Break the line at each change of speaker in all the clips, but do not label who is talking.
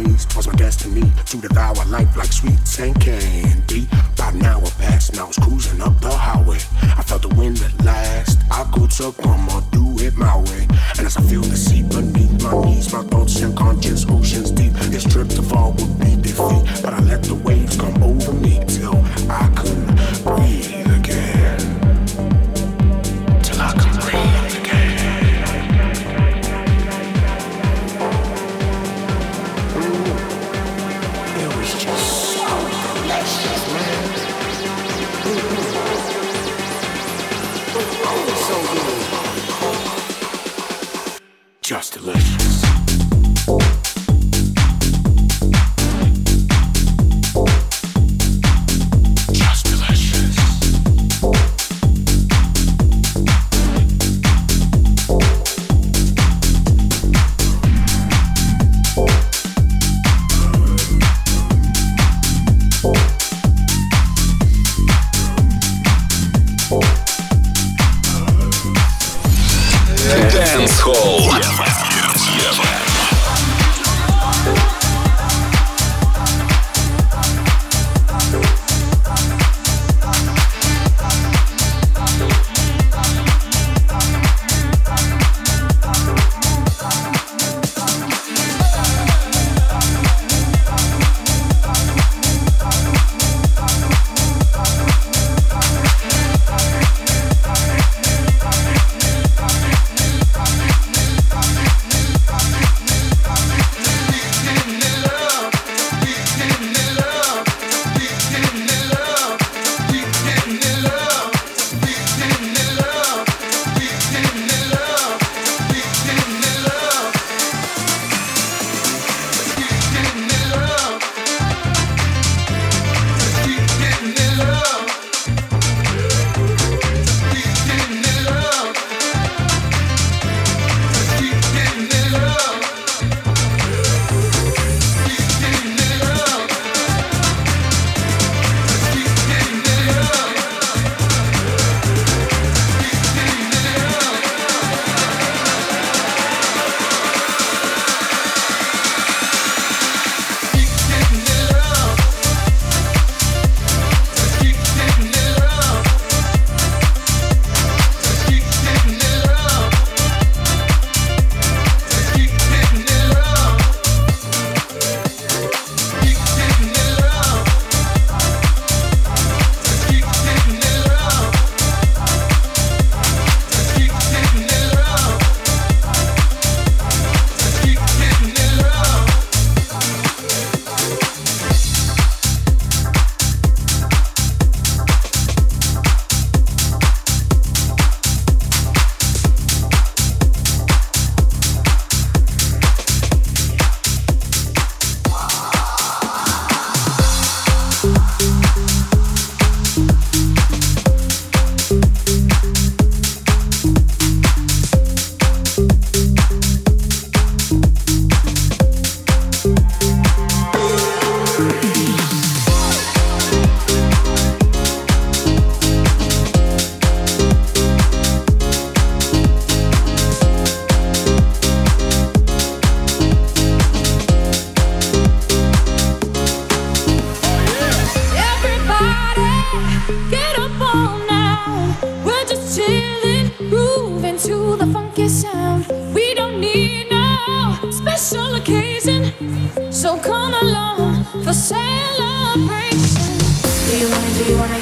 enemies. Was my destiny to devour life like sweets and candy. About an hour past, and I was cruising up the highway. I felt the wind at last. I could succumb do it my way. And as I feel the sea beneath my knees, my thoughts and conscience oceans deep. This trip to fall would be defeat, but I let the waves come over me till I couldn't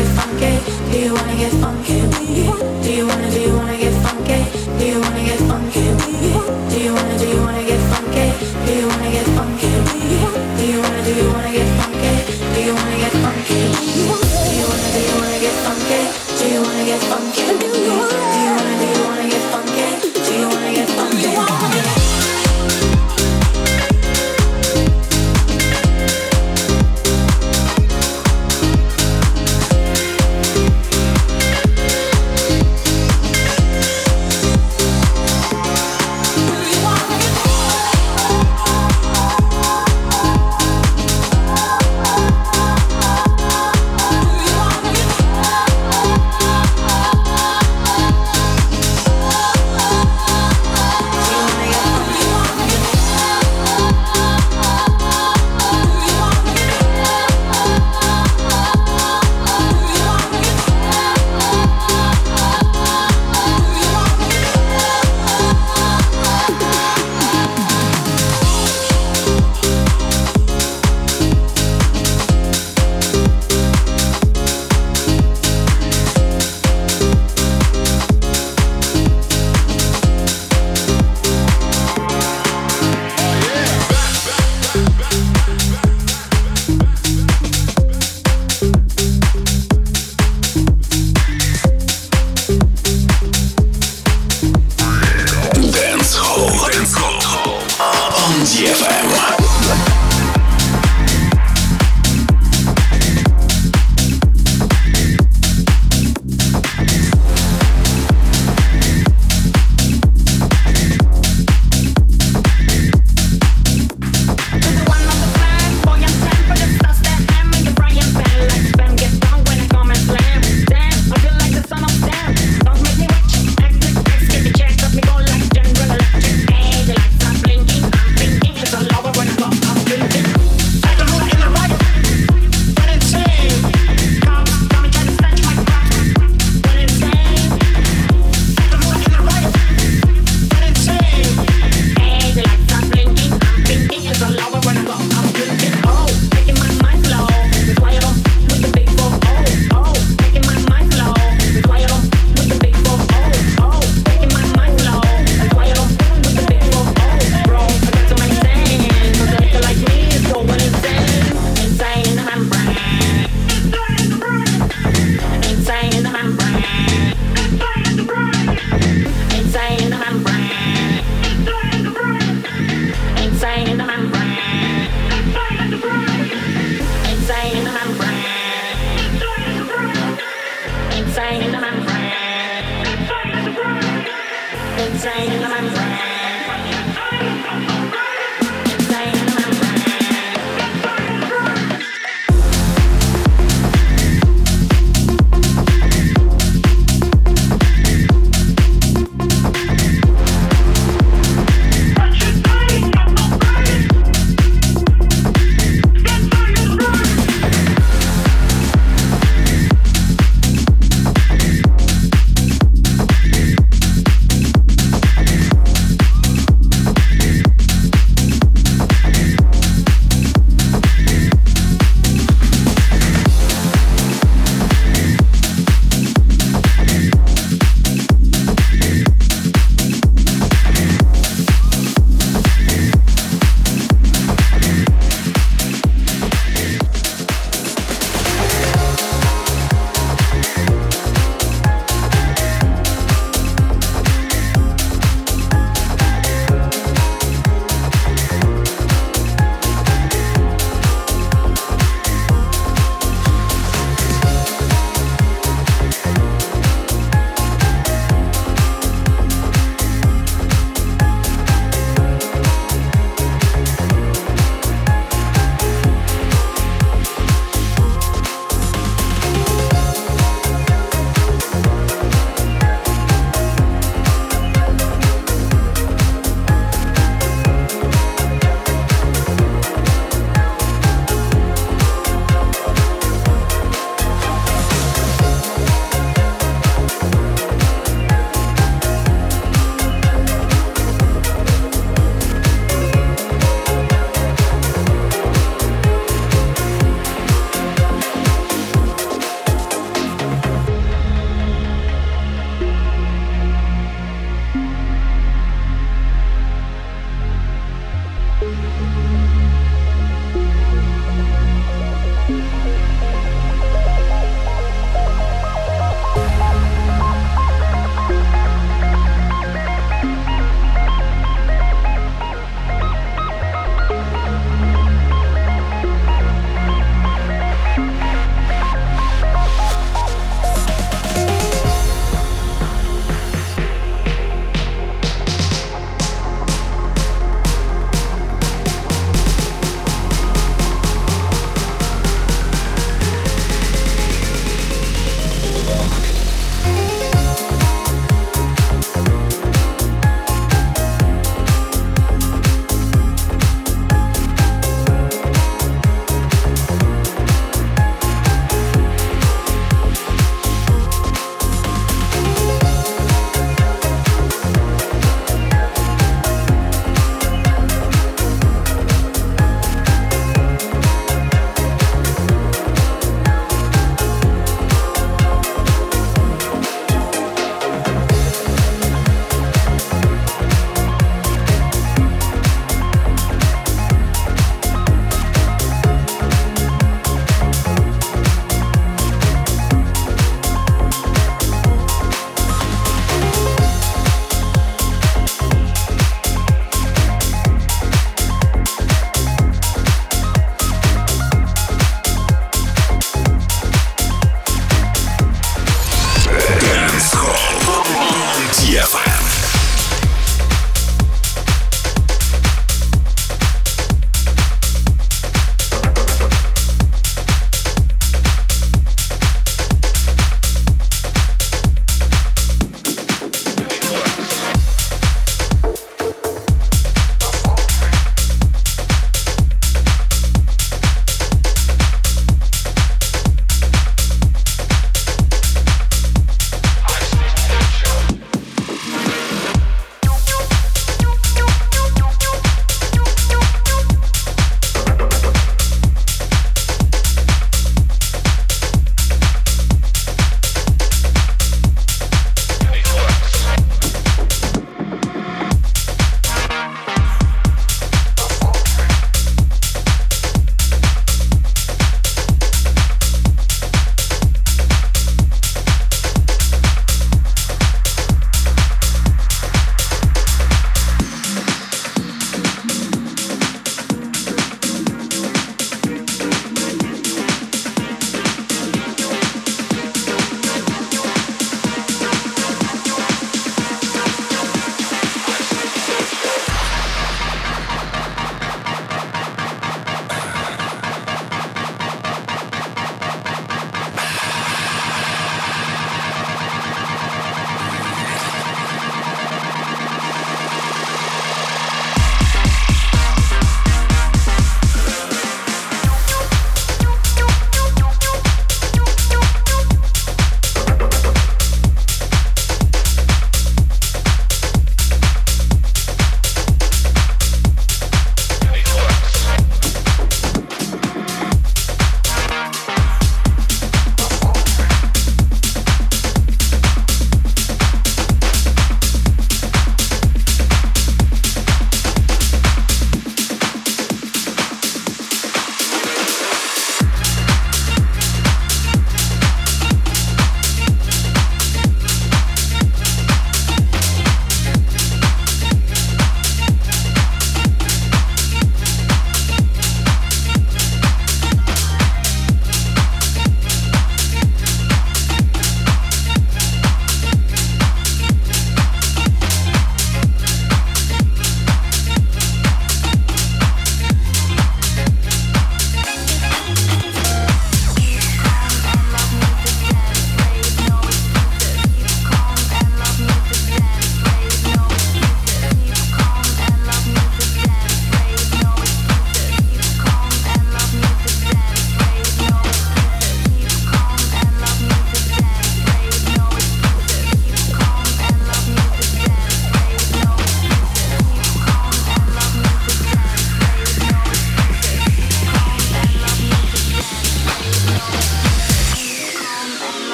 get funky?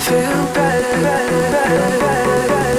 feel better, better, better, better.
better.